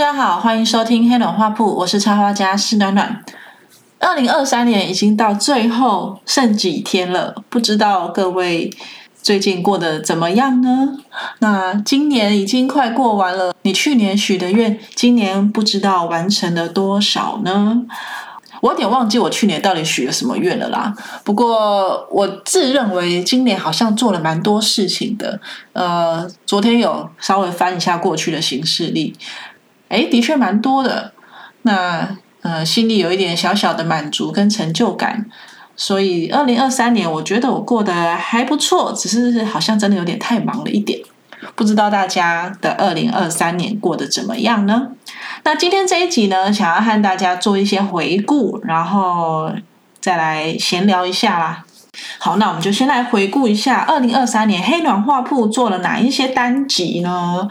大家好，欢迎收听黑暖画铺，我是插画家施暖暖。二零二三年已经到最后剩几天了，不知道各位最近过得怎么样呢？那今年已经快过完了，你去年许的愿，今年不知道完成了多少呢？我有点忘记我去年到底许了什么愿了啦。不过我自认为今年好像做了蛮多事情的。呃，昨天有稍微翻一下过去的行事历，哎，的确蛮多的。那呃，心里有一点小小的满足跟成就感。所以二零二三年，我觉得我过得还不错，只是好像真的有点太忙了一点。不知道大家的二零二三年过得怎么样呢？那今天这一集呢，想要和大家做一些回顾，然后再来闲聊一下啦。好，那我们就先来回顾一下二零二三年黑暖画铺做了哪一些单集呢？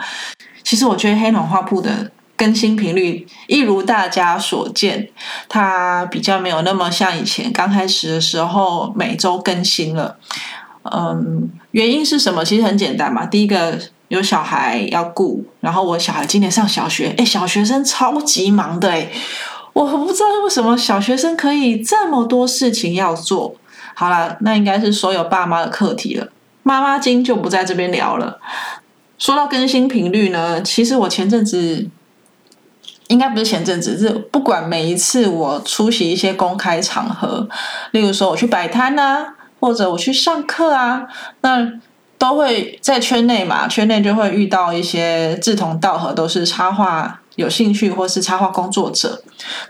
其实我觉得黑暖画铺的更新频率，一如大家所见，它比较没有那么像以前刚开始的时候每周更新了。嗯，原因是什么？其实很简单嘛。第一个有小孩要顾，然后我小孩今年上小学，哎，小学生超级忙的哎，我不知道为什么小学生可以这么多事情要做。好了，那应该是所有爸妈的课题了。妈妈经就不在这边聊了。说到更新频率呢，其实我前阵子应该不是前阵子，是不管每一次我出席一些公开场合，例如说我去摆摊呢。或者我去上课啊，那都会在圈内嘛，圈内就会遇到一些志同道合，都是插画有兴趣或是插画工作者，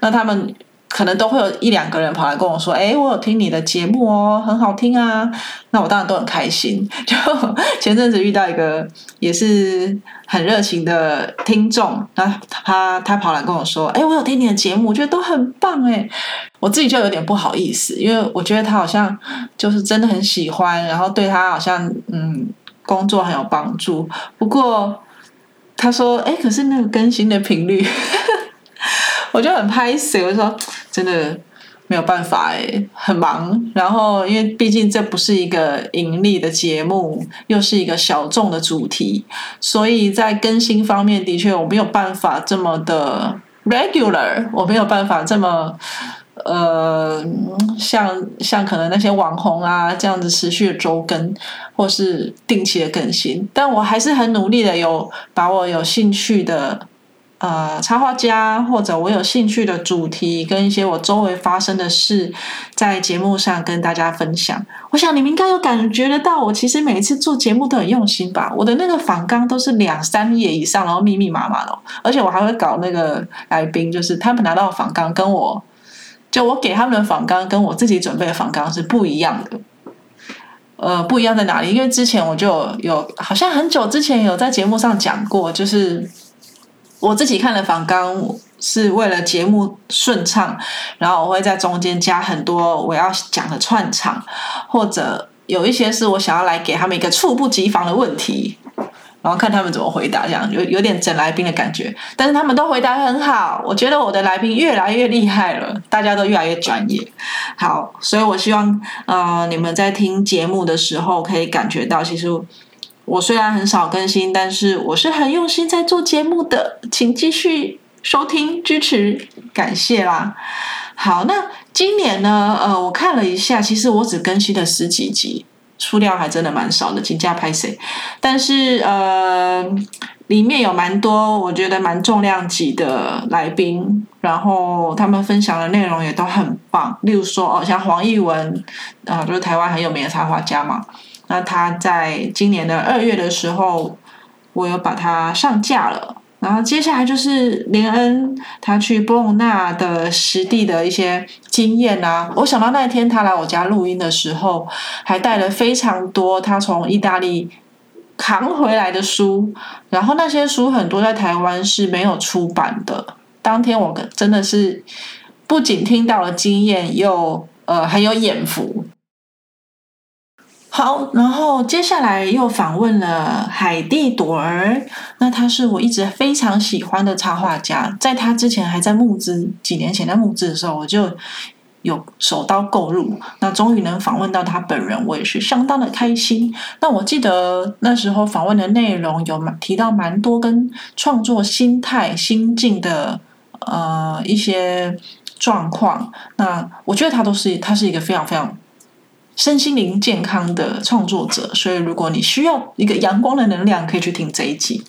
那他们。可能都会有一两个人跑来跟我说：“哎，我有听你的节目哦，很好听啊。”那我当然都很开心。就前阵子遇到一个也是很热情的听众，那他他跑来跟我说：“哎，我有听你的节目，我觉得都很棒。”哎，我自己就有点不好意思，因为我觉得他好像就是真的很喜欢，然后对他好像嗯工作很有帮助。不过他说：“哎，可是那个更新的频率。”我就很拍死，我就说真的没有办法哎，很忙。然后因为毕竟这不是一个盈利的节目，又是一个小众的主题，所以在更新方面的确我没有办法这么的 regular，我没有办法这么呃像像可能那些网红啊这样子持续的周更或是定期的更新，但我还是很努力的有把我有兴趣的。呃，插画家或者我有兴趣的主题，跟一些我周围发生的事，在节目上跟大家分享。我想你们应该有感觉得到，我其实每一次做节目都很用心吧。我的那个访纲都是两三页以上，然后密密麻麻的，而且我还会搞那个来宾，就是他们拿到访纲跟我，就我给他们的访纲跟我自己准备的访纲是不一样的。呃，不一样在哪里？因为之前我就有，好像很久之前有在节目上讲过，就是。我自己看了访纲是为了节目顺畅，然后我会在中间加很多我要讲的串场，或者有一些是我想要来给他们一个猝不及防的问题，然后看他们怎么回答，这样有有点整来宾的感觉。但是他们都回答很好，我觉得我的来宾越来越厉害了，大家都越来越专业。好，所以我希望呃你们在听节目的时候可以感觉到，其实。我虽然很少更新，但是我是很用心在做节目的，请继续收听支持，感谢啦。好，那今年呢？呃，我看了一下，其实我只更新了十几集，数量还真的蛮少的，请假拍谁？但是呃，里面有蛮多我觉得蛮重量级的来宾，然后他们分享的内容也都很棒。例如说，哦，像黄奕文，啊，就是台湾很有名的插画家嘛。那他在今年的二月的时候，我有把它上架了。然后接下来就是林恩他去波隆纳的实地的一些经验啊。我想到那一天他来我家录音的时候，还带了非常多他从意大利扛回来的书。然后那些书很多在台湾是没有出版的。当天我真的是不仅听到了经验，又呃很有眼福。好，然后接下来又访问了海蒂朵儿，那他是我一直非常喜欢的插画家，在他之前还在募资，几年前在募资的时候，我就有手刀购入，那终于能访问到他本人，我也是相当的开心。那我记得那时候访问的内容有提到蛮多跟创作心态、心境的呃一些状况。那我觉得他都是他是一个非常非常身心灵健康的创作者，所以如果你需要一个阳光的能量，可以去听这一集。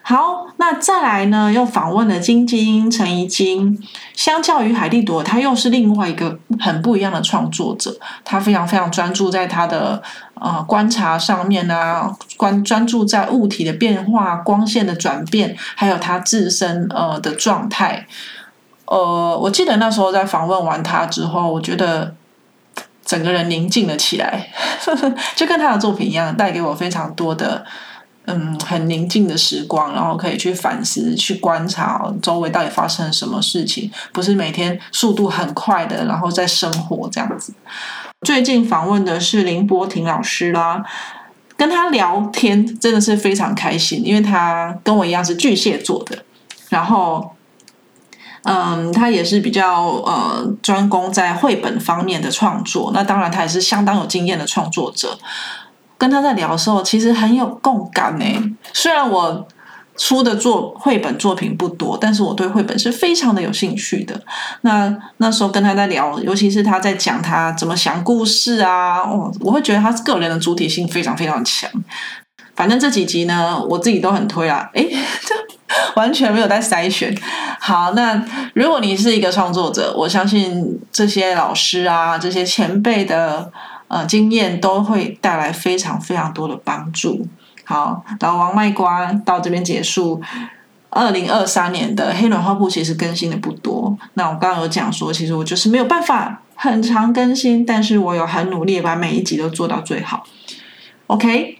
好，那再来呢？又访问了金晶、陈怡晶。相较于海蒂朵，他又是另外一个很不一样的创作者。他非常非常专注在他的呃观察上面啊，关专注在物体的变化、光线的转变，还有他自身呃的状态。呃，我记得那时候在访问完他之后，我觉得整个人宁静了起来，就跟他的作品一样，带给我非常多的。嗯，很宁静的时光，然后可以去反思、去观察周围到底发生了什么事情，不是每天速度很快的，然后在生活这样子。最近访问的是林波婷老师啦，跟他聊天真的是非常开心，因为他跟我一样是巨蟹座的，然后，嗯，他也是比较呃专攻在绘本方面的创作，那当然他也是相当有经验的创作者。跟他在聊的时候，其实很有共感呢。虽然我出的作绘本作品不多，但是我对绘本是非常的有兴趣的。那那时候跟他在聊，尤其是他在讲他怎么想故事啊，哦，我会觉得他个人的主体性非常非常强。反正这几集呢，我自己都很推啊，诶，这完全没有在筛选。好，那如果你是一个创作者，我相信这些老师啊，这些前辈的。呃，经验都会带来非常非常多的帮助。好，老王卖瓜到这边结束。二零二三年的黑暖花布其实更新的不多。那我刚刚有讲说，其实我就是没有办法很长更新，但是我有很努力把每一集都做到最好。OK，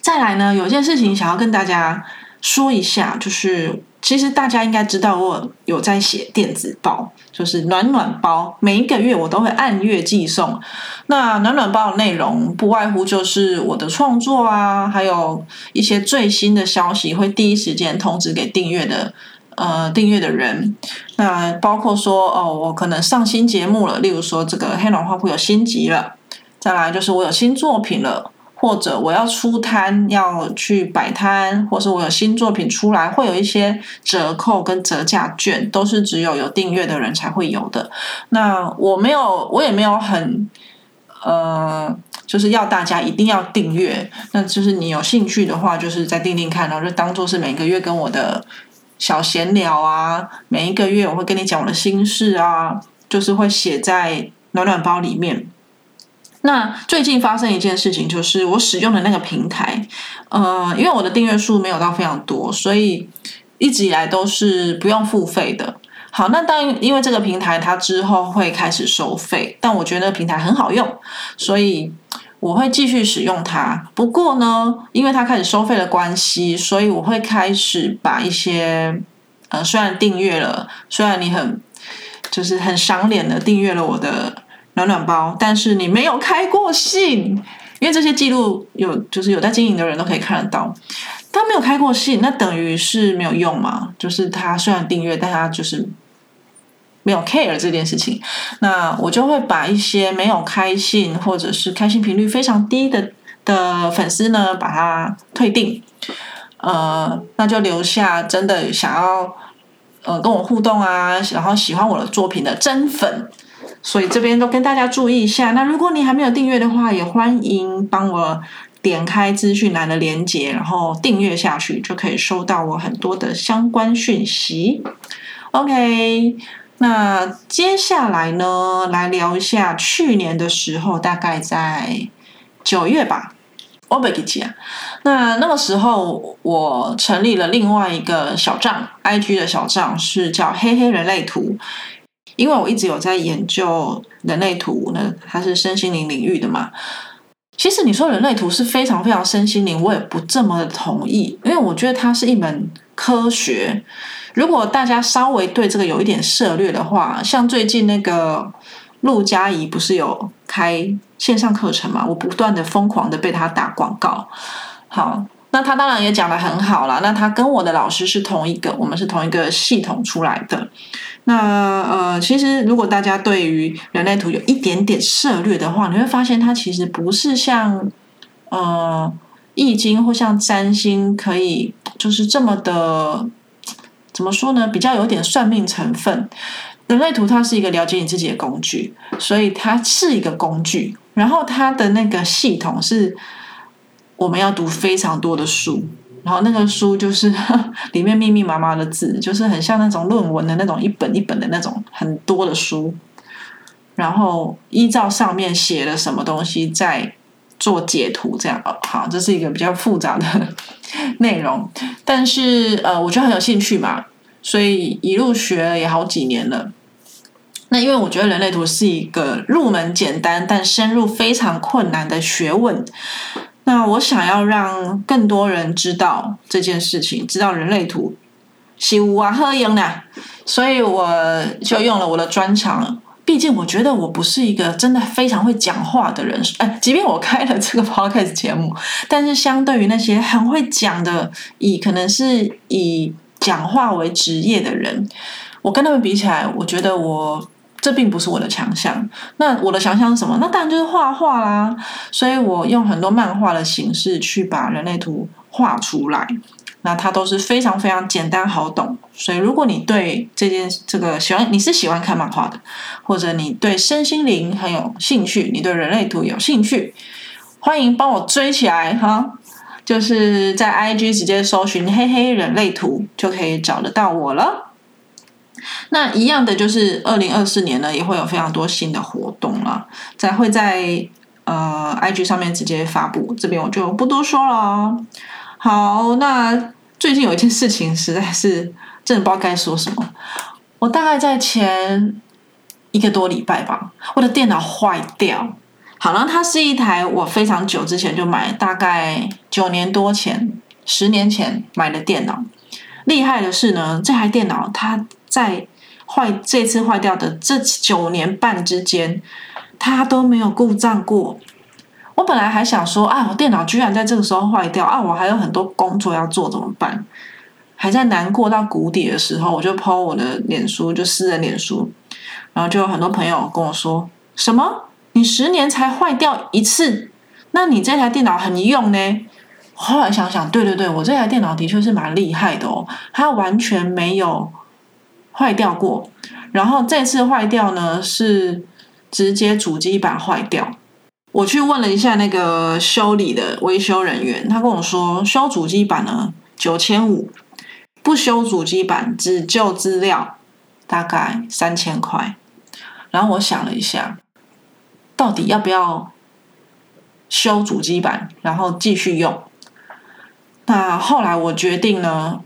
再来呢，有件事情想要跟大家说一下，就是。其实大家应该知道，我有在写电子报，就是暖暖包，每一个月我都会按月寄送。那暖暖包的内容不外乎就是我的创作啊，还有一些最新的消息，会第一时间通知给订阅的呃订阅的人。那包括说哦，我可能上新节目了，例如说这个黑龙花铺有新集了，再来就是我有新作品了。或者我要出摊，要去摆摊，或是我有新作品出来，会有一些折扣跟折价券，都是只有有订阅的人才会有的。那我没有，我也没有很，呃，就是要大家一定要订阅。那就是你有兴趣的话，就是再订订看，然后就当做是每个月跟我的小闲聊啊，每一个月我会跟你讲我的心事啊，就是会写在暖暖包里面。那最近发生一件事情，就是我使用的那个平台，呃，因为我的订阅数没有到非常多，所以一直以来都是不用付费的。好，那当因为这个平台它之后会开始收费，但我觉得平台很好用，所以我会继续使用它。不过呢，因为它开始收费的关系，所以我会开始把一些呃，虽然订阅了，虽然你很就是很赏脸的订阅了我的。暖暖包，但是你没有开过信，因为这些记录有，就是有在经营的人都可以看得到。他没有开过信，那等于是没有用嘛？就是他虽然订阅，但他就是没有 care 这件事情。那我就会把一些没有开信或者是开信频率非常低的的粉丝呢，把它退订。呃，那就留下真的想要呃跟我互动啊，然后喜欢我的作品的真粉。所以这边都跟大家注意一下。那如果你还没有订阅的话，也欢迎帮我点开资讯栏的连接，然后订阅下去，就可以收到我很多的相关讯息。OK，那接下来呢，来聊一下去年的时候，大概在九月吧，我不记啊。那那个时候，我成立了另外一个小账，IG 的小账是叫“黑黑人类图”。因为我一直有在研究人类图，那它是身心灵领域的嘛。其实你说人类图是非常非常身心灵，我也不这么同意，因为我觉得它是一门科学。如果大家稍微对这个有一点涉略的话，像最近那个陆佳怡不是有开线上课程嘛？我不断的疯狂的被他打广告。好，那他当然也讲的很好啦。那他跟我的老师是同一个，我们是同一个系统出来的。那呃，其实如果大家对于人类图有一点点涉略的话，你会发现它其实不是像呃易经或像占星可以就是这么的怎么说呢？比较有点算命成分。人类图它是一个了解你自己的工具，所以它是一个工具。然后它的那个系统是。我们要读非常多的书，然后那个书就是 里面密密麻麻的字，就是很像那种论文的那种一本一本的那种很多的书，然后依照上面写了什么东西再做解图，这样。好，这是一个比较复杂的 内容，但是呃，我觉得很有兴趣嘛，所以一路学了也好几年了。那因为我觉得人类图是一个入门简单但深入非常困难的学问。那我想要让更多人知道这件事情，知道人类图是哇喝赢呢，所以我就用了我的专长。毕竟我觉得我不是一个真的非常会讲话的人，哎，即便我开了这个 podcast 节目，但是相对于那些很会讲的，以可能是以讲话为职业的人，我跟他们比起来，我觉得我。这并不是我的强项。那我的强项是什么？那当然就是画画啦。所以我用很多漫画的形式去把人类图画出来。那它都是非常非常简单好懂。所以如果你对这件这个喜欢，你是喜欢看漫画的，或者你对身心灵很有兴趣，你对人类图有兴趣，欢迎帮我追起来哈。就是在 IG 直接搜寻“黑黑人类图”就可以找得到我了。那一样的就是二零二四年呢，也会有非常多新的活动了，在会在呃 IG 上面直接发布，这边我就不多说了。好，那最近有一件事情实在是真的不知道该说什么。我大概在前一个多礼拜吧，我的电脑坏掉。好了，它是一台我非常久之前就买，大概九年多前、十年前买的电脑。厉害的是呢，这台电脑它在坏这次坏掉的这九年半之间，它都没有故障过。我本来还想说，啊，我电脑居然在这个时候坏掉啊，我还有很多工作要做，怎么办？还在难过到谷底的时候，我就抛我的脸书，就私人脸书，然后就有很多朋友跟我说：“什么？你十年才坏掉一次？那你这台电脑很用呢？”后来想想，对对对，我这台电脑的确是蛮厉害的哦，它完全没有坏掉过。然后这次坏掉呢，是直接主机板坏掉。我去问了一下那个修理的维修人员，他跟我说，修主机板呢九千五，不修主机板只救资料大概三千块。然后我想了一下，到底要不要修主机板，然后继续用？那后来我决定呢，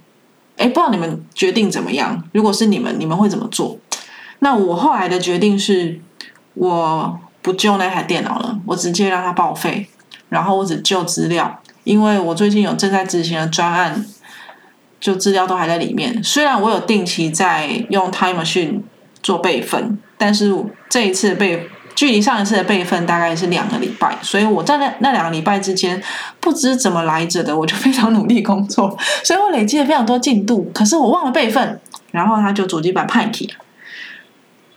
哎，不知道你们决定怎么样？如果是你们，你们会怎么做？那我后来的决定是，我不救那台电脑了，我直接让它报废，然后我只救资料，因为我最近有正在执行的专案，就资料都还在里面。虽然我有定期在用 Time Machine 做备份，但是这一次备。距离上一次的备份大概是两个礼拜，所以我在那那两个礼拜之间，不知怎么来着的，我就非常努力工作，所以我累积了非常多进度。可是我忘了备份，然后他就主机板派题了。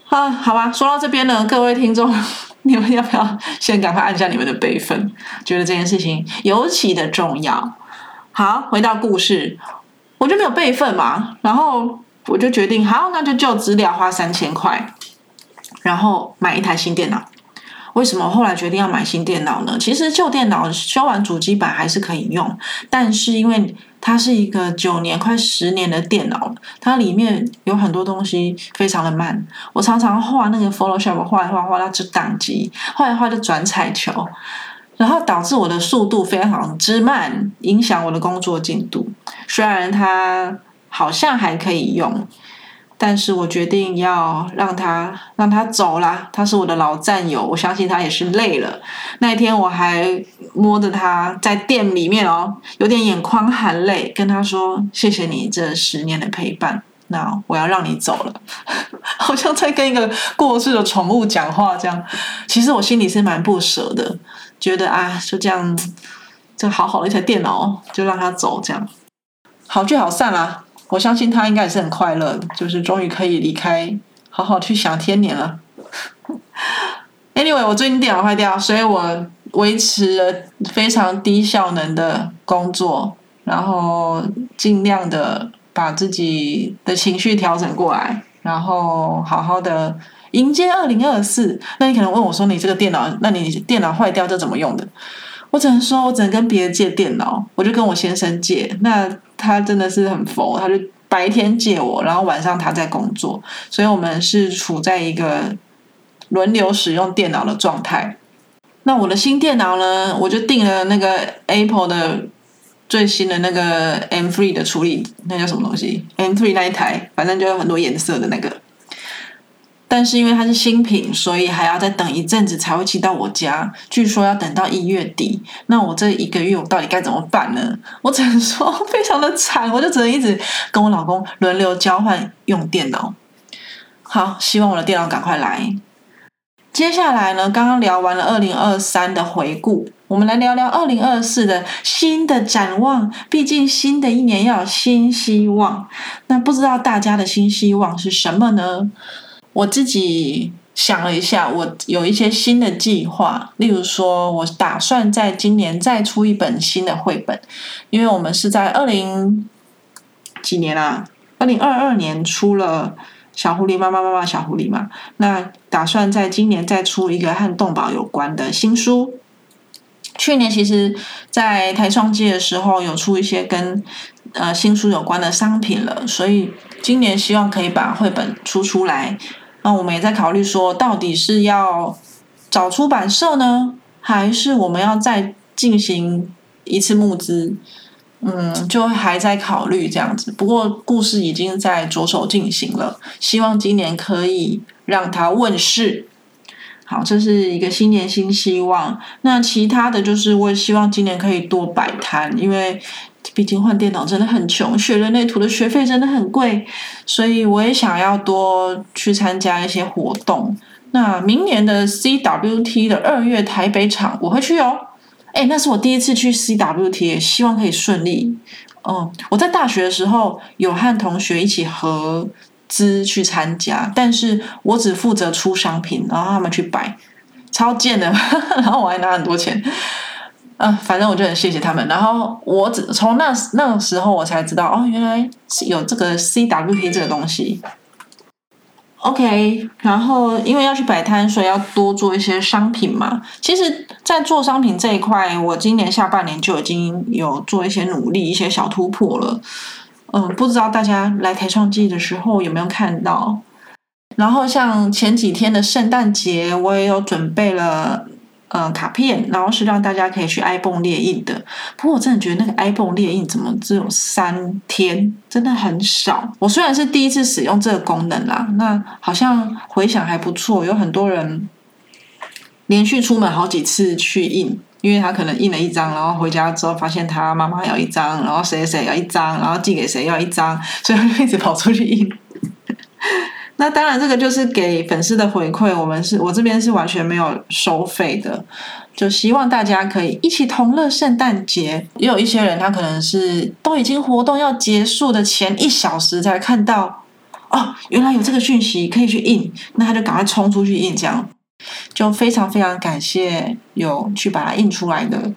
啊，好吧，说到这边呢，各位听众，你们要不要先赶快按下你们的备份？觉得这件事情尤其的重要。好，回到故事，我就没有备份嘛，然后我就决定，好，那就旧资料花三千块。然后买一台新电脑，为什么后来决定要买新电脑呢？其实旧电脑修完主机板还是可以用，但是因为它是一个九年快十年的电脑，它里面有很多东西非常的慢。我常常画那个 Photoshop 画一画画到就宕机，画一画就转彩球，然后导致我的速度非常之慢，影响我的工作进度。虽然它好像还可以用。但是我决定要让他让他走啦，他是我的老战友，我相信他也是累了。那一天我还摸着他在店里面哦，有点眼眶含泪，跟他说：“谢谢你这十年的陪伴，那我要让你走了。”好像在跟一个过世的宠物讲话这样。其实我心里是蛮不舍的，觉得啊，就这样这好好的一台电脑就让他走，这样好聚好散啦。我相信他应该也是很快乐，就是终于可以离开，好好去享天年了。Anyway，我最近电脑坏掉，所以我维持了非常低效能的工作，然后尽量的把自己的情绪调整过来，然后好好的迎接二零二四。那你可能问我说：“你这个电脑，那你电脑坏掉这怎么用的？”我只能说，我只能跟别人借电脑，我就跟我先生借。那他真的是很佛，他就白天借我，然后晚上他在工作，所以我们是处在一个轮流使用电脑的状态。那我的新电脑呢，我就订了那个 Apple 的最新的那个 M3 的处理，那叫什么东西？M3 那一台，反正就有很多颜色的那个。但是因为它是新品，所以还要再等一阵子才会寄到我家。据说要等到一月底，那我这一个月我到底该怎么办呢？我只能说非常的惨，我就只能一直跟我老公轮流交换用电脑。好，希望我的电脑赶快来。接下来呢，刚刚聊完了二零二三的回顾，我们来聊聊二零二四的新的展望。毕竟新的一年要有新希望，那不知道大家的新希望是什么呢？我自己想了一下，我有一些新的计划，例如说，我打算在今年再出一本新的绘本，因为我们是在二零几年啊，二零二二年出了《小狐狸妈妈妈妈小狐狸》嘛，那打算在今年再出一个和动保有关的新书。去年其实，在台创季的时候有出一些跟呃新书有关的商品了，所以今年希望可以把绘本出出来。那我们也在考虑说，到底是要找出版社呢，还是我们要再进行一次募资？嗯，就还在考虑这样子。不过故事已经在着手进行了，希望今年可以让它问世。好，这是一个新年新希望。那其他的就是，我也希望今年可以多摆摊，因为。毕竟换电脑真的很穷，学人类图的学费真的很贵，所以我也想要多去参加一些活动。那明年的 CWT 的二月台北场我会去哦。哎，那是我第一次去 CWT，希望可以顺利。嗯，我在大学的时候有和同学一起合资去参加，但是我只负责出商品，然后他们去摆，超贱的，然后我还拿很多钱。嗯，反正我就很谢谢他们。然后我只从那那个时候我才知道，哦，原来是有这个 CWP 这个东西。OK，然后因为要去摆摊，所以要多做一些商品嘛。其实，在做商品这一块，我今年下半年就已经有做一些努力，一些小突破了。嗯，不知道大家来台创季的时候有没有看到？然后像前几天的圣诞节，我也有准备了。嗯，卡片，然后是让大家可以去 iPhone 列印的。不过我真的觉得那个 iPhone 列印怎么只有三天，真的很少。我虽然是第一次使用这个功能啦，那好像回想还不错，有很多人连续出门好几次去印，因为他可能印了一张，然后回家之后发现他妈妈要一张，然后谁谁要一张，然后寄给谁要一张，所以他就一直跑出去印。那当然，这个就是给粉丝的回馈。我们是我这边是完全没有收费的，就希望大家可以一起同乐圣诞节。也有一些人，他可能是都已经活动要结束的前一小时才看到，哦，原来有这个讯息可以去印，那他就赶快冲出去印，这样就非常非常感谢有去把它印出来的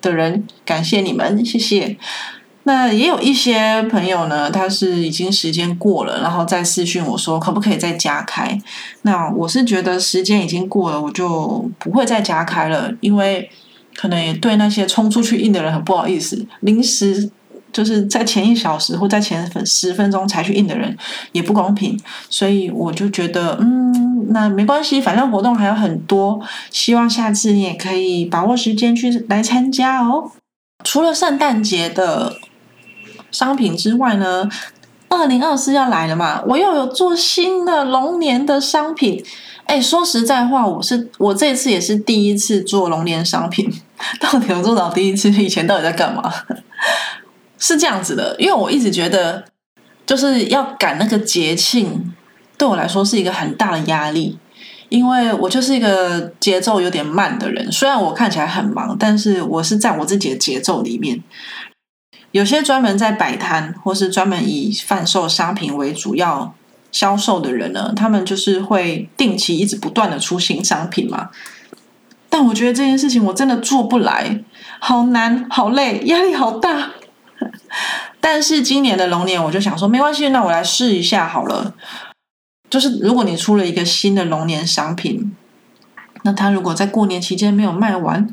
的人，感谢你们，谢谢。那也有一些朋友呢，他是已经时间过了，然后再私讯我说可不可以再加开？那我是觉得时间已经过了，我就不会再加开了，因为可能也对那些冲出去印的人很不好意思，临时就是在前一小时或在前十分钟才去印的人也不公平，所以我就觉得嗯，那没关系，反正活动还有很多，希望下次你也可以把握时间去来参加哦。除了圣诞节的。商品之外呢，二零二四要来了嘛，我又有做新的龙年的商品。哎，说实在话，我是我这次也是第一次做龙年商品，到底有做到第一次？以前到底在干嘛？是这样子的，因为我一直觉得就是要赶那个节庆，对我来说是一个很大的压力。因为我就是一个节奏有点慢的人，虽然我看起来很忙，但是我是在我自己的节奏里面。有些专门在摆摊或是专门以贩售商品为主要销售的人呢，他们就是会定期一直不断的出新商品嘛。但我觉得这件事情我真的做不来，好难，好累，压力好大。但是今年的龙年，我就想说，没关系，那我来试一下好了。就是如果你出了一个新的龙年商品，那它如果在过年期间没有卖完，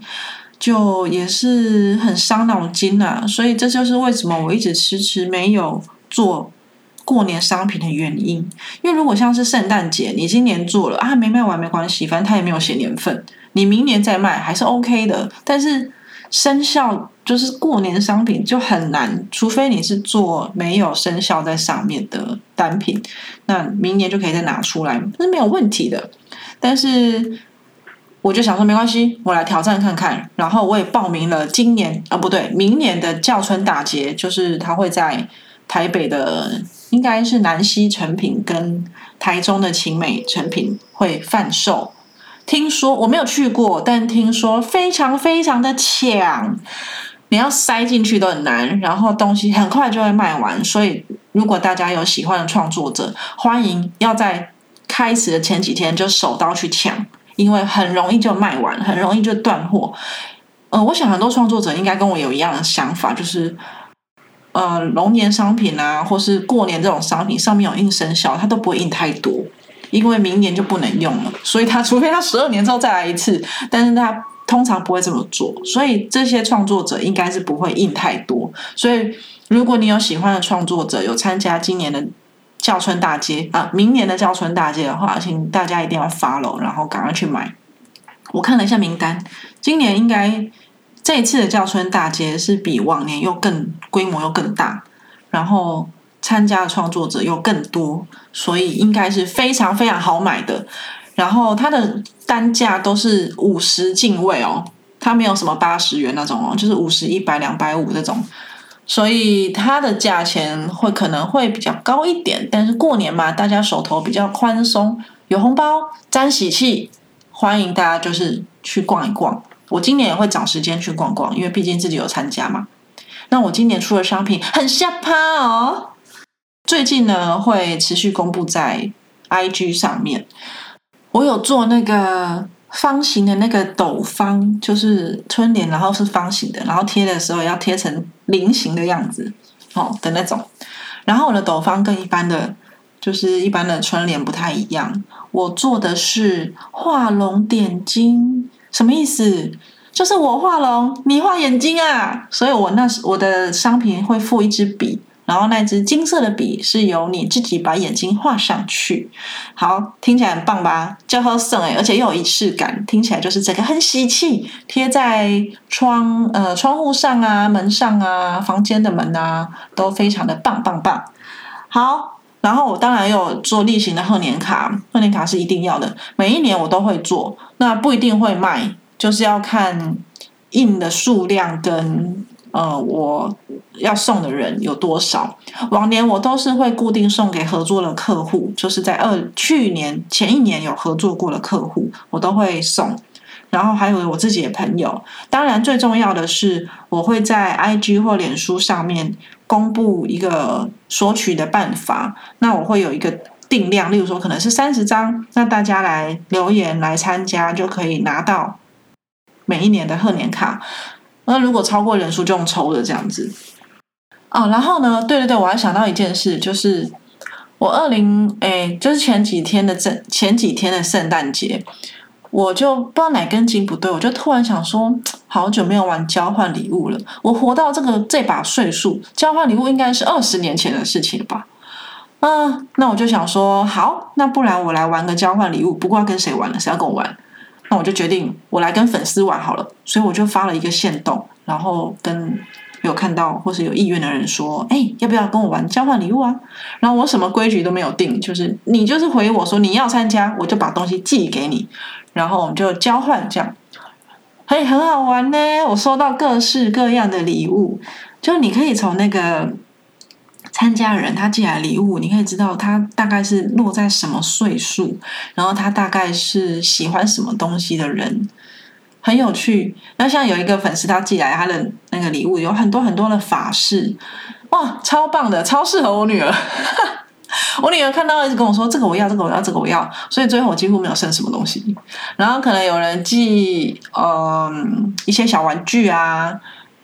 就也是很伤脑筋啊。所以这就是为什么我一直迟迟没有做过年商品的原因。因为如果像是圣诞节，你今年做了啊，没卖完没关系，反正他也没有写年份，你明年再卖还是 OK 的。但是生肖就是过年商品就很难，除非你是做没有生肖在上面的单品，那明年就可以再拿出来，那是没有问题的。但是我就想说没关系，我来挑战看看。然后我也报名了今年啊，不对，明年的教春大节，就是他会在台北的，应该是南溪成品跟台中的晴美成品会贩售。听说我没有去过，但听说非常非常的抢，你要塞进去都很难，然后东西很快就会卖完。所以如果大家有喜欢的创作者，欢迎要在开始的前几天就手刀去抢，因为很容易就卖完，很容易就断货。呃，我想很多创作者应该跟我有一样的想法，就是呃龙年商品啊，或是过年这种商品上面有印生肖，它都不会印太多。因为明年就不能用了，所以他 除非他十二年之后再来一次，但是他通常不会这么做。所以这些创作者应该是不会印太多。所以如果你有喜欢的创作者，有参加今年的教春大街啊，明年的教春大街的话，请大家一定要 follow，然后赶快去买。我看了一下名单，今年应该这一次的教春大街是比往年又更规模又更大，然后。参加的创作者又更多，所以应该是非常非常好买的。然后它的单价都是五十进位哦，它没有什么八十元那种哦，就是五十一百两百五这种，所以它的价钱会可能会比较高一点。但是过年嘛，大家手头比较宽松，有红包沾喜气，欢迎大家就是去逛一逛。我今年也会找时间去逛逛，因为毕竟自己有参加嘛。那我今年出的商品很下趴哦。最近呢，会持续公布在 IG 上面。我有做那个方形的那个斗方，就是春联，然后是方形的，然后贴的时候要贴成菱形的样子，哦的那种。然后我的斗方跟一般的，就是一般的春联不太一样。我做的是画龙点睛，什么意思？就是我画龙，你画眼睛啊。所以我那时我的商品会附一支笔。然后那支金色的笔是由你自己把眼睛画上去，好，听起来很棒吧？叫好省哎，而且又有仪式感，听起来就是这个很喜气，贴在窗呃窗户上啊、门上啊、房间的门啊，都非常的棒棒棒。好，然后我当然有做例行的贺年卡，贺年卡是一定要的，每一年我都会做，那不一定会卖，就是要看印的数量跟。呃，我要送的人有多少？往年我都是会固定送给合作的客户，就是在二去年前一年有合作过的客户，我都会送。然后还有我自己的朋友，当然最重要的是，我会在 IG 或脸书上面公布一个索取的办法。那我会有一个定量，例如说可能是三十张，那大家来留言来参加，就可以拿到每一年的贺年卡。那如果超过人数就用抽的这样子，哦，然后呢？对对对，我还想到一件事，就是我二零诶，就是前几天的圣前几天的圣诞节，我就不知道哪根筋不对，我就突然想说，好久没有玩交换礼物了。我活到这个这把岁数，交换礼物应该是二十年前的事情了吧？嗯，那我就想说，好，那不然我来玩个交换礼物，不过要跟谁玩呢？谁要跟我玩？那我就决定我来跟粉丝玩好了，所以我就发了一个线动，然后跟有看到或是有意愿的人说：“哎，要不要跟我玩交换礼物啊？”然后我什么规矩都没有定，就是你就是回我说你要参加，我就把东西寄给你，然后我们就交换这样，嘿，很好玩呢。我收到各式各样的礼物，就你可以从那个参加人他寄来礼物，你可以知道他大概是落在什么岁数，然后他大概是喜欢什么东西的人，很有趣。那像有一个粉丝他寄来他的那个礼物，有很多很多的法式，哇，超棒的，超适合我女儿。我女儿看到一直跟我说：“这个我要，这个我要，这个我要。”所以最后我几乎没有剩什么东西。然后可能有人寄嗯一些小玩具啊。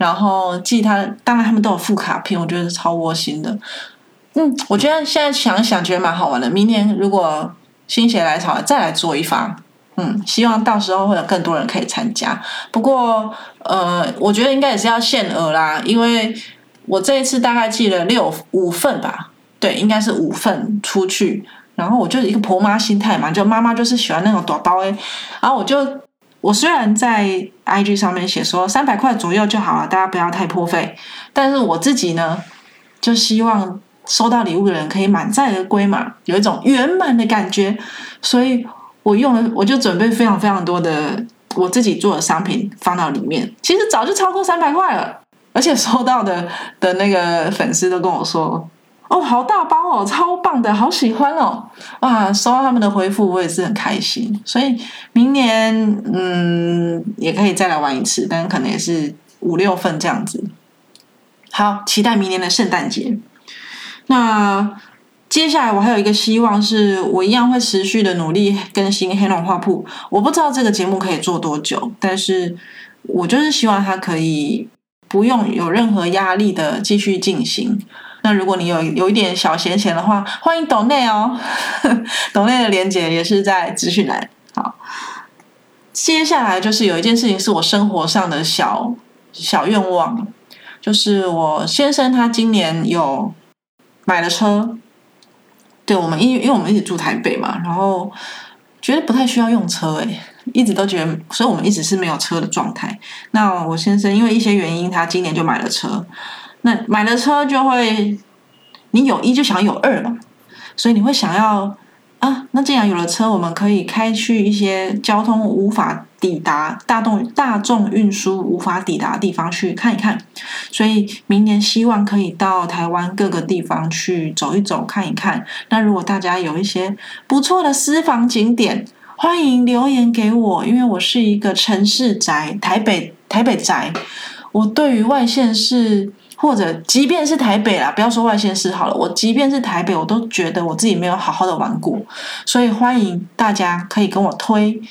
然后寄他，当然他们都有附卡片，我觉得是超窝心的。嗯，我觉得现在想想觉得蛮好玩的。明年如果心血来潮，再来做一发。嗯，希望到时候会有更多人可以参加。不过，呃，我觉得应该也是要限额啦，因为我这一次大概寄了六五份吧，对，应该是五份出去。然后我就一个婆妈心态嘛，就妈妈就是喜欢那种短包诶，然后我就。我虽然在 IG 上面写说三百块左右就好了，大家不要太破费。但是我自己呢，就希望收到礼物的人可以满载而归嘛，有一种圆满的感觉。所以我用了，我就准备非常非常多的我自己做的商品放到里面。其实早就超过三百块了，而且收到的的那个粉丝都跟我说。哦，好大包哦，超棒的，好喜欢哦！哇，收到他们的回复，我也是很开心。所以明年，嗯，也可以再来玩一次，但可能也是五六份这样子。好，期待明年的圣诞节。那接下来我还有一个希望，是我一样会持续的努力更新黑龙画铺。我不知道这个节目可以做多久，但是我就是希望它可以不用有任何压力的继续进行。那如果你有有一点小闲钱的话，欢迎抖内哦，抖内的链接也是在资讯栏。好，接下来就是有一件事情是我生活上的小小愿望，就是我先生他今年有买了车，对我们因因为我们一直住台北嘛，然后觉得不太需要用车，诶，一直都觉得，所以我们一直是没有车的状态。那我先生因为一些原因，他今年就买了车。那买了车就会，你有一就想有二嘛，所以你会想要啊，那既然有了车，我们可以开去一些交通无法抵达、大众大众运输无法抵达的地方去看一看。所以明年希望可以到台湾各个地方去走一走、看一看。那如果大家有一些不错的私房景点，欢迎留言给我，因为我是一个城市宅，台北台北宅，我对于外县市。或者，即便是台北啦，不要说外县市好了，我即便是台北，我都觉得我自己没有好好的玩过，所以欢迎大家可以跟我推，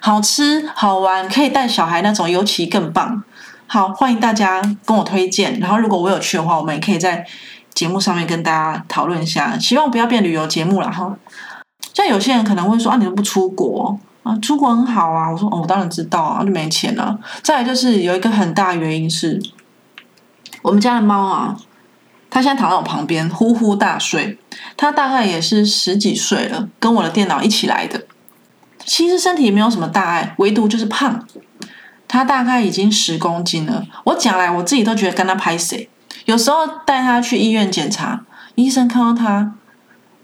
好吃好玩，可以带小孩那种，尤其更棒。好，欢迎大家跟我推荐，然后如果我有去的话，我们也可以在节目上面跟大家讨论一下。希望不要变旅游节目了哈。像有些人可能会说啊，你都不出国啊，出国很好啊。我说哦，我当然知道啊，就没钱了。再来就是有一个很大原因是。我们家的猫啊，它现在躺在我旁边呼呼大睡。它大概也是十几岁了，跟我的电脑一起来的。其实身体没有什么大碍，唯独就是胖。它大概已经十公斤了。我讲来，我自己都觉得跟它拍谁。有时候带它去医院检查，医生看到它，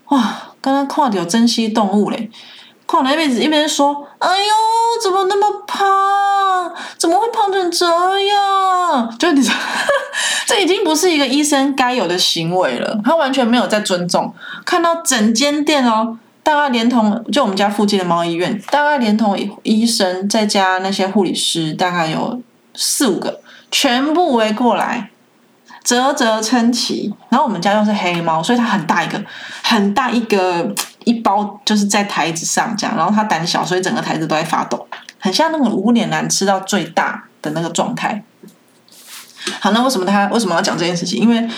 哇，刚刚看到珍稀动物嘞。看了一辈子，一边说：“哎呦，怎么那么胖？怎么会胖成这样？”就你说，这已经不是一个医生该有的行为了。他完全没有在尊重。看到整间店哦，大概连同就我们家附近的猫医院，大概连同医生再加那些护理师，大概有四五个，全部围过来，啧啧称奇。然后我们家又是黑猫，所以它很大一个，很大一个。一包就是在台子上这样，然后它胆小，所以整个台子都在发抖，很像那种无脸男吃到最大的那个状态。好，那为什么他为什么要讲这件事情？因为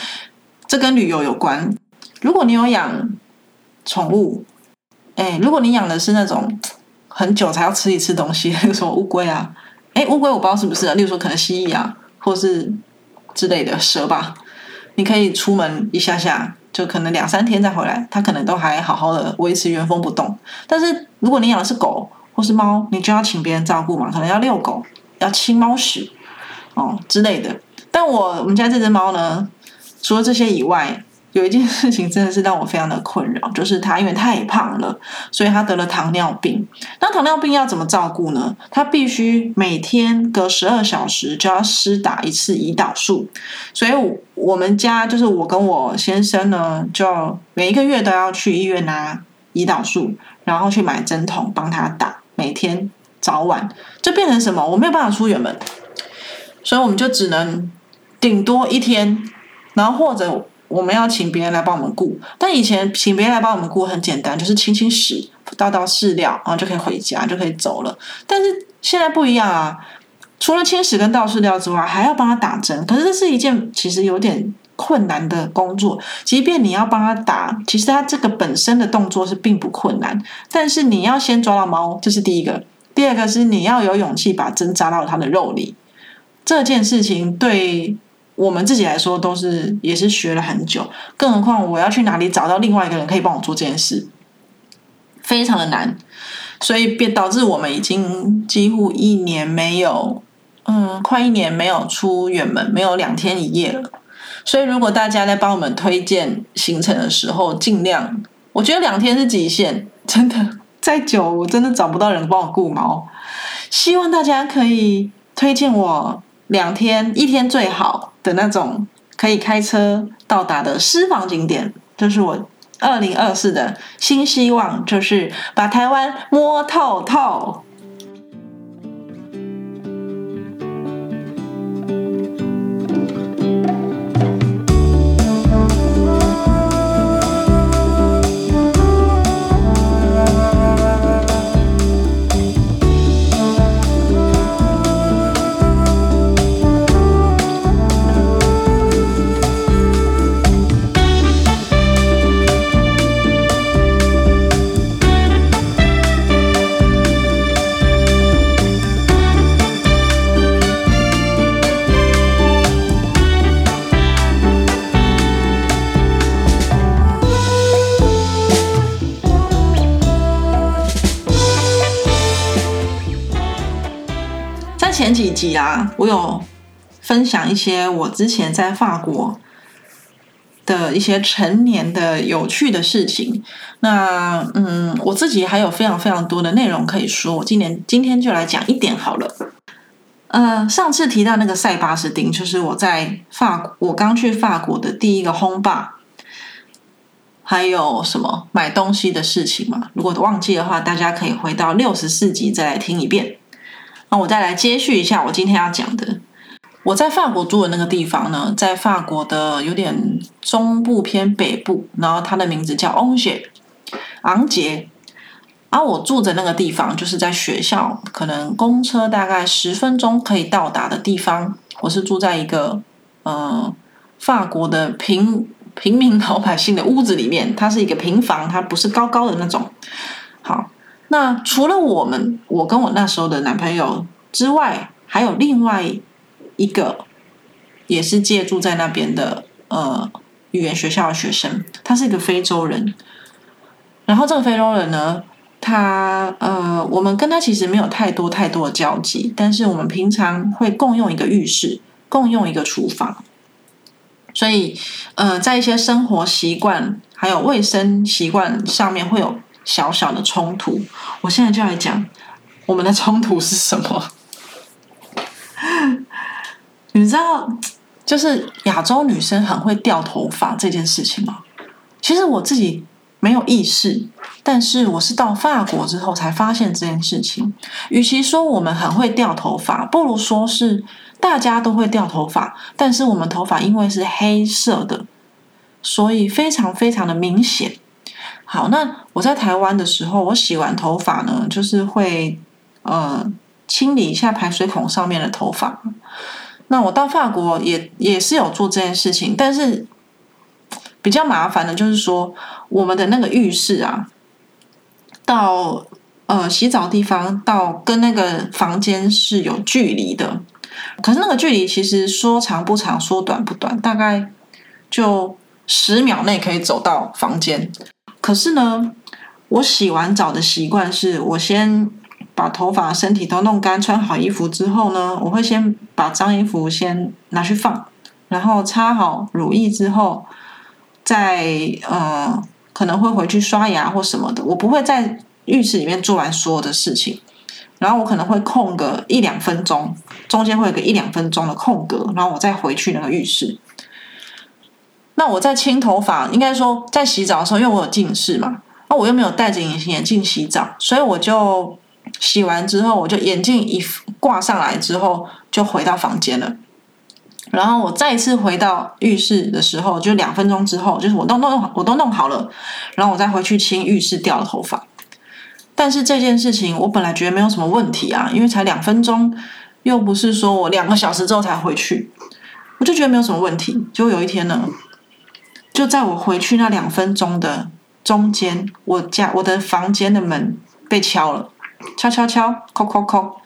这跟旅游有关。如果你有养宠物，哎，如果你养的是那种很久才要吃一次东西，那 个什么乌龟啊，哎，乌龟我不知道是不是啊，例如说可能蜥蜴啊，或是之类的蛇吧，你可以出门一下下。就可能两三天再回来，它可能都还好好的维持原封不动。但是如果你养的是狗或是猫，你就要请别人照顾嘛，可能要遛狗、要清猫屎哦之类的。但我我们家这只猫呢，除了这些以外，有一件事情真的是让我非常的困扰，就是它因为太胖了，所以它得了糖尿病。那糖尿病要怎么照顾呢？它必须每天隔十二小时就要施打一次胰岛素，所以我们家就是我跟我先生呢，就每一个月都要去医院拿胰岛素，然后去买针筒帮他打，每天早晚，就变成什么？我没有办法出远门，所以我们就只能顶多一天，然后或者。我们要请别人来帮我们顾，但以前请别人来帮我们顾很简单，就是清清屎、倒倒饲料，然后就可以回家，就可以走了。但是现在不一样啊，除了清屎跟倒饲料之外，还要帮他打针。可是这是一件其实有点困难的工作。即便你要帮他打，其实他这个本身的动作是并不困难，但是你要先抓到猫，这是第一个。第二个是你要有勇气把针扎到它的肉里。这件事情对。我们自己来说都是也是学了很久，更何况我要去哪里找到另外一个人可以帮我做这件事，非常的难，所以便导致我们已经几乎一年没有，嗯，快一年没有出远门，没有两天一夜了。所以如果大家在帮我们推荐行程的时候，尽量，我觉得两天是极限，真的再久我真的找不到人帮我顾猫。希望大家可以推荐我。两天一天最好的那种可以开车到达的私房景点，就是我二零二四的新希望，就是把台湾摸透透。享一些我之前在法国的一些成年的有趣的事情。那嗯，我自己还有非常非常多的内容可以说，我今年今天就来讲一点好了。呃，上次提到那个塞巴斯丁，就是我在法我刚去法国的第一个轰霸，还有什么买东西的事情嘛？如果忘记的话，大家可以回到六十四集再来听一遍。那我再来接续一下我今天要讲的。我在法国住的那个地方呢，在法国的有点中部偏北部，然后它的名字叫昂杰，昂杰。而我住的那个地方，就是在学校，可能公车大概十分钟可以到达的地方。我是住在一个呃法国的平平民老百姓的屋子里面，它是一个平房，它不是高高的那种。好。那除了我们，我跟我那时候的男朋友之外，还有另外一个也是借住在那边的呃语言学校的学生，他是一个非洲人。然后这个非洲人呢，他呃，我们跟他其实没有太多太多的交集，但是我们平常会共用一个浴室，共用一个厨房，所以呃，在一些生活习惯还有卫生习惯上面会有。小小的冲突，我现在就来讲我们的冲突是什么。你知道，就是亚洲女生很会掉头发这件事情吗？其实我自己没有意识，但是我是到法国之后才发现这件事情。与其说我们很会掉头发，不如说是大家都会掉头发，但是我们头发因为是黑色的，所以非常非常的明显。好，那我在台湾的时候，我洗完头发呢，就是会呃清理一下排水孔上面的头发。那我到法国也也是有做这件事情，但是比较麻烦的就是说，我们的那个浴室啊，到呃洗澡地方到跟那个房间是有距离的，可是那个距离其实说长不长，说短不短，大概就十秒内可以走到房间。可是呢，我洗完澡的习惯是我先把头发、身体都弄干，穿好衣服之后呢，我会先把脏衣服先拿去放，然后擦好乳液之后，在呃可能会回去刷牙或什么的，我不会在浴室里面做完所有的事情。然后我可能会空个一两分钟，中间会有个一两分钟的空格，然后我再回去那个浴室。那我在清头发，应该说在洗澡的时候，因为我有近视嘛，那我又没有戴着隐形眼镜洗澡，所以我就洗完之后，我就眼镜一挂上来之后，就回到房间了。然后我再次回到浴室的时候，就两分钟之后，就是我都弄我都弄好了，然后我再回去清浴室掉的头发。但是这件事情我本来觉得没有什么问题啊，因为才两分钟，又不是说我两个小时之后才回去，我就觉得没有什么问题。结果有一天呢，就在我回去那两分钟的中间，我家我的房间的门被敲了，敲敲敲，扣扣扣，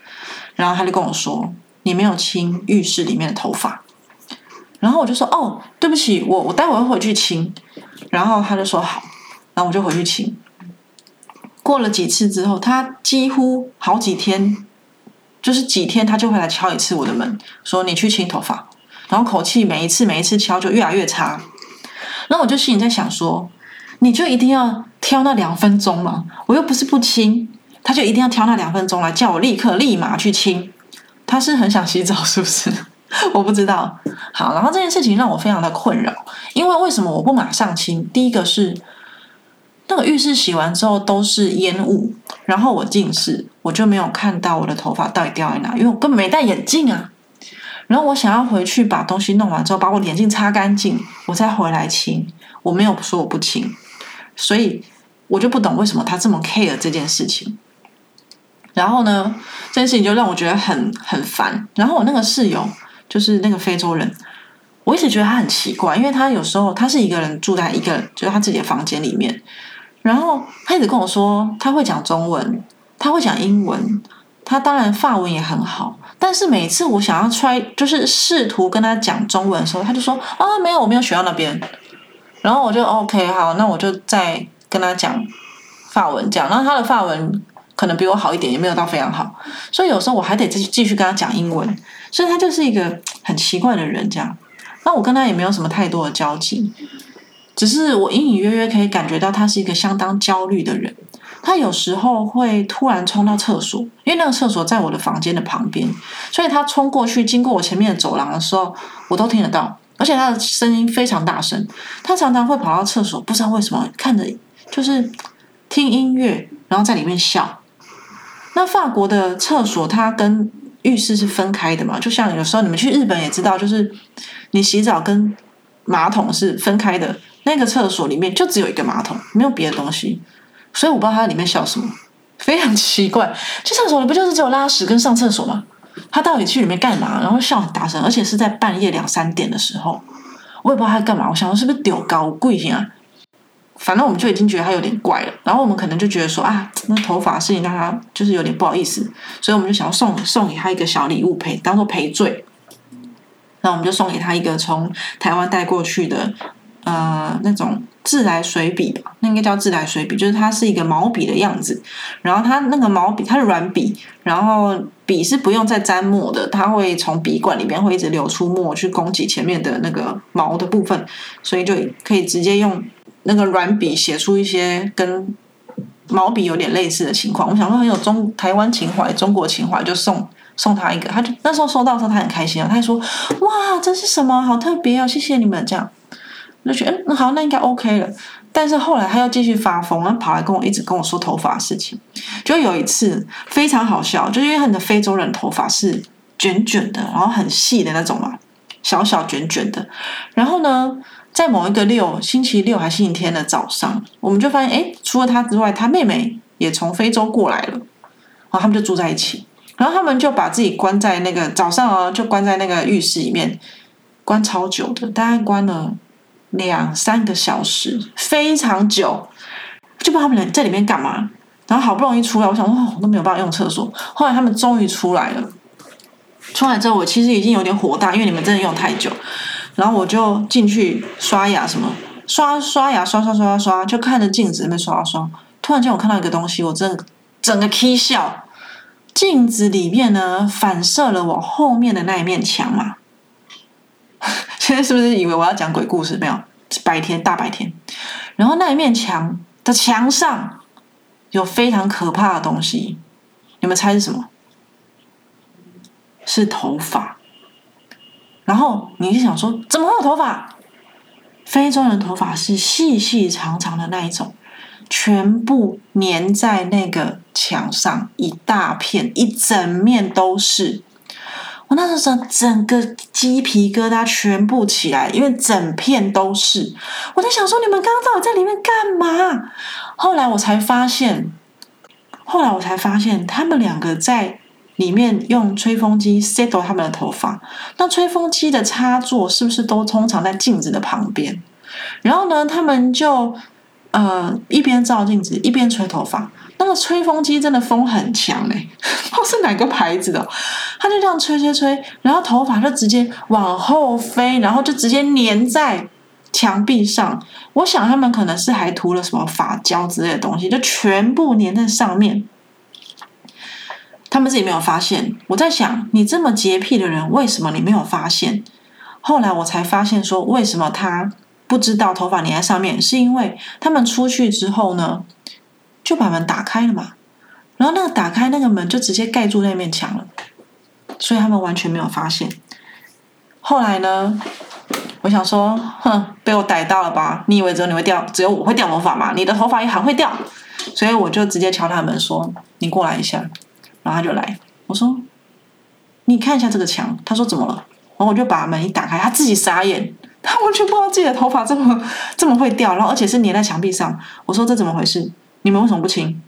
然后他就跟我说：“你没有清浴室里面的头发。”然后我就说：“哦，对不起，我我待会会回去清。”然后他就说：“好。”然后我就回去清。过了几次之后，他几乎好几天，就是几天他就会来敲一次我的门，说你去清头发，然后口气每一次每一次敲就越来越差。然后我就心里在想说，你就一定要挑那两分钟吗？我又不是不清，他就一定要挑那两分钟来叫我立刻立马去清。他是很想洗澡是不是？我不知道。好，然后这件事情让我非常的困扰，因为为什么我不马上清？第一个是。那个浴室洗完之后都是烟雾，然后我近视，我就没有看到我的头发到底掉在哪，因为我根本没戴眼镜啊。然后我想要回去把东西弄完之后，把我眼镜擦干净，我再回来清。我没有说我不清，所以我就不懂为什么他这么 care 这件事情。然后呢，这件事情就让我觉得很很烦。然后我那个室友就是那个非洲人，我一直觉得他很奇怪，因为他有时候他是一个人住在一个就是他自己的房间里面。然后他一直跟我说，他会讲中文，他会讲英文，他当然法文也很好。但是每次我想要 try，就是试图跟他讲中文的时候，他就说啊，没有，我没有学到那边。然后我就 OK，好，那我就再跟他讲法文讲。然后他的法文可能比我好一点，也没有到非常好。所以有时候我还得继继续跟他讲英文。所以他就是一个很奇怪的人，这样。那我跟他也没有什么太多的交集。只是我隐隐约约可以感觉到他是一个相当焦虑的人。他有时候会突然冲到厕所，因为那个厕所在我的房间的旁边，所以他冲过去经过我前面的走廊的时候，我都听得到。而且他的声音非常大声。他常常会跑到厕所，不知道为什么看着就是听音乐，然后在里面笑。那法国的厕所它跟浴室是分开的嘛？就像有时候你们去日本也知道，就是你洗澡跟马桶是分开的。那个厕所里面就只有一个马桶，没有别的东西，所以我不知道他在里面笑什么，非常奇怪。去厕所里不就是只有拉屎跟上厕所吗？他到底去里面干嘛？然后笑很大声，而且是在半夜两三点的时候，我也不知道他干嘛。我想说是不是丢高贵啊？反正我们就已经觉得他有点怪了。然后我们可能就觉得说啊，那头发事情让他就是有点不好意思，所以我们就想要送送给他一个小礼物赔，当做赔罪。那我们就送给他一个从台湾带过去的。呃，那种自来水笔吧，那应该叫自来水笔，就是它是一个毛笔的样子。然后它那个毛笔，它是软笔，然后笔是不用再沾墨的，它会从笔管里面会一直流出墨去供给前面的那个毛的部分，所以就可以直接用那个软笔写出一些跟毛笔有点类似的情况。我想说很有中台湾情怀、中国情怀，就送送他一个。他就那时候收到的时候，他很开心啊，他还说：“哇，这是什么？好特别哦，谢谢你们这样。”就觉得嗯好，那应该 OK 了。但是后来他又继续发疯，然后跑来跟我一直跟我说头发的事情。就有一次非常好笑，就因为你的非洲人头发是卷卷的，然后很细的那种嘛，小小卷卷的。然后呢，在某一个六星期六还星期天的早上，我们就发现，哎，除了他之外，他妹妹也从非洲过来了。然后他们就住在一起，然后他们就把自己关在那个早上啊，就关在那个浴室里面，关超久的，大概关了。两三个小时，非常久，就不知道他们在里面干嘛。然后好不容易出来，我想说，我都没有办法用厕所。后来他们终于出来了，出来之后我其实已经有点火大，因为你们真的用太久。然后我就进去刷牙，什么刷刷牙，刷刷刷刷刷，就看着镜子那边刷刷。突然间我看到一个东西，我真的整个 K 笑。镜子里面呢，反射了我后面的那一面墙嘛。现在是不是以为我要讲鬼故事？没有，白天大白天，然后那一面墙的墙上有非常可怕的东西，你们猜是什么？是头发。然后你就想说，怎么会有头发？非洲人头发是细细长长的那一种，全部粘在那个墙上，一大片，一整面都是。我那时候整个鸡皮疙瘩全部起来，因为整片都是。我在想说，你们刚刚到底在里面干嘛？后来我才发现，后来我才发现，他们两个在里面用吹风机 settle 他们的头发。那吹风机的插座是不是都通常在镜子的旁边？然后呢，他们就呃一边照镜子一边吹头发。那个吹风机真的风很强嘞，不知道是哪个牌子的，他就这样吹吹吹，然后头发就直接往后飞，然后就直接粘在墙壁上。我想他们可能是还涂了什么发胶之类的东西，就全部粘在上面。他们自己没有发现。我在想，你这么洁癖的人，为什么你没有发现？后来我才发现，说为什么他不知道头发粘在上面，是因为他们出去之后呢？就把门打开了嘛，然后那个打开那个门就直接盖住那面墙了，所以他们完全没有发现。后来呢，我想说，哼，被我逮到了吧？你以为只有你会掉，只有我会掉头发吗？你的头发也很会掉，所以我就直接敲他门说：“你过来一下。”然后他就来，我说：“你看一下这个墙。”他说：“怎么了？”然后我就把门一打开，他自己傻眼，他完全不知道自己的头发这么这么会掉，然后而且是粘在墙壁上。我说：“这怎么回事？”你们为什么不亲？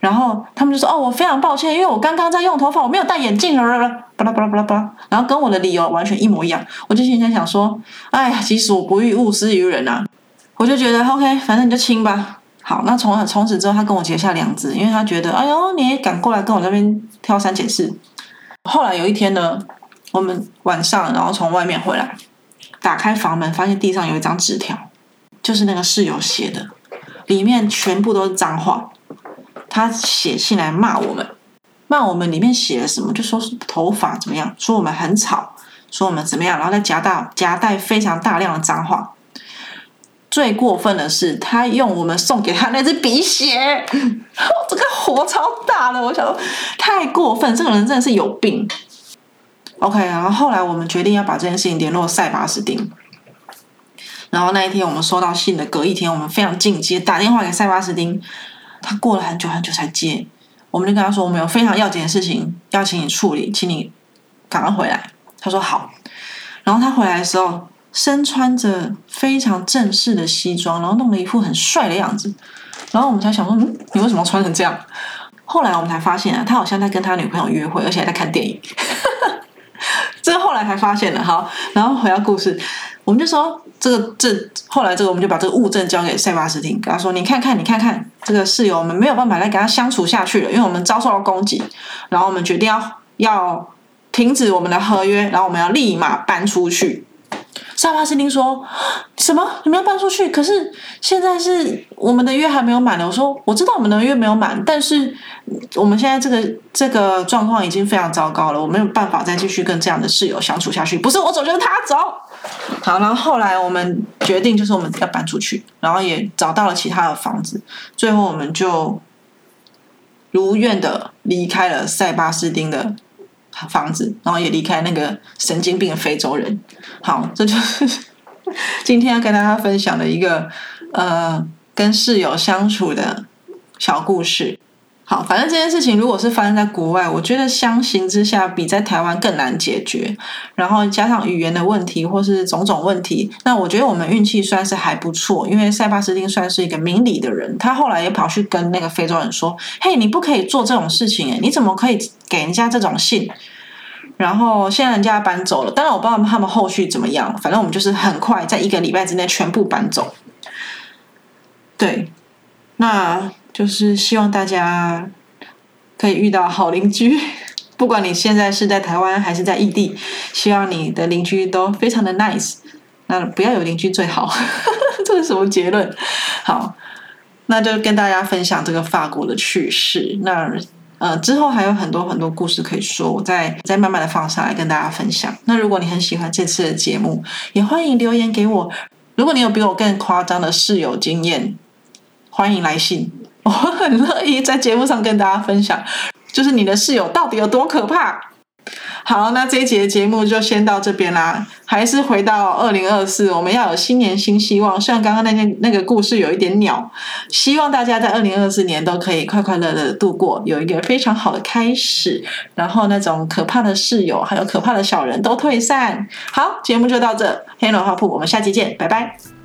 然后他们就说：“哦，我非常抱歉，因为我刚刚在用头发，我没有戴眼镜。”巴拉巴拉巴拉巴拉，然后跟我的理由完全一模一样。我就心里想说：“哎呀，己所不欲，勿施于人啊！”我就觉得 OK，反正你就亲吧。好，那从从此之后，他跟我结下梁子，因为他觉得：“哎呦，你也敢过来跟我那边挑三拣四。”后来有一天呢，我们晚上然后从外面回来，打开房门，发现地上有一张纸条，就是那个室友写的。里面全部都是脏话，他写信来骂我们，骂我们里面写了什么？就说是头发怎么样，说我们很吵，说我们怎么样，然后再夹大夹带非常大量的脏话。最过分的是，他用我们送给他那支笔写，这个火超大的，我想说太过分，这个人真的是有病。OK，然后后来我们决定要把这件事情联络塞巴斯丁。然后那一天我们收到信的隔一天，我们非常紧急打电话给塞巴斯丁，他过了很久很久才接，我们就跟他说我们有非常要紧的事情要请你处理，请你赶快回来。他说好。然后他回来的时候，身穿着非常正式的西装，然后弄了一副很帅的样子。然后我们才想说，嗯，你为什么穿成这样？后来我们才发现啊，他好像在跟他女朋友约会，而且还在看电影。这后来才发现的。好，然后回到故事。我们就说这个这后来这个我们就把这个物证交给塞巴斯汀，跟他说：“你看看，你看看这个室友，我们没有办法再跟他相处下去了，因为我们遭受到攻击。然后我们决定要要停止我们的合约，然后我们要立马搬出去。”塞巴斯丁说：“什么？你们要搬出去？可是现在是我们的约还没有满呢。”我说：“我知道我们的约没有满，但是我们现在这个这个状况已经非常糟糕了，我没有办法再继续跟这样的室友相处下去。不是我走，就是他走。”好，然后后来我们决定就是我们要搬出去，然后也找到了其他的房子，最后我们就如愿的离开了塞巴斯丁的房子，然后也离开那个神经病非洲人。好，这就是今天要跟大家分享的一个呃跟室友相处的小故事。好，反正这件事情如果是发生在国外，我觉得相形之下比在台湾更难解决。然后加上语言的问题或是种种问题，那我觉得我们运气算是还不错，因为塞巴斯汀算是一个明理的人，他后来也跑去跟那个非洲人说：“嘿，你不可以做这种事情，诶，你怎么可以给人家这种信？”然后现在人家搬走了，当然我不知道他们后续怎么样，反正我们就是很快在一个礼拜之内全部搬走。对，那。就是希望大家可以遇到好邻居，不管你现在是在台湾还是在异地，希望你的邻居都非常的 nice。那不要有邻居最好，这是什么结论？好，那就跟大家分享这个法国的趣事。那呃之后还有很多很多故事可以说，我再再慢慢的放上来跟大家分享。那如果你很喜欢这次的节目，也欢迎留言给我。如果你有比我更夸张的室友经验，欢迎来信，我很乐意在节目上跟大家分享，就是你的室友到底有多可怕。好，那这一节节目就先到这边啦。还是回到二零二四，我们要有新年新希望。虽然刚刚那件那个故事有一点鸟，希望大家在二零二四年都可以快快乐乐的度过，有一个非常好的开始。然后那种可怕的室友，还有可怕的小人都退散。好，节目就到这，黑龙花铺，我们下期见，拜拜。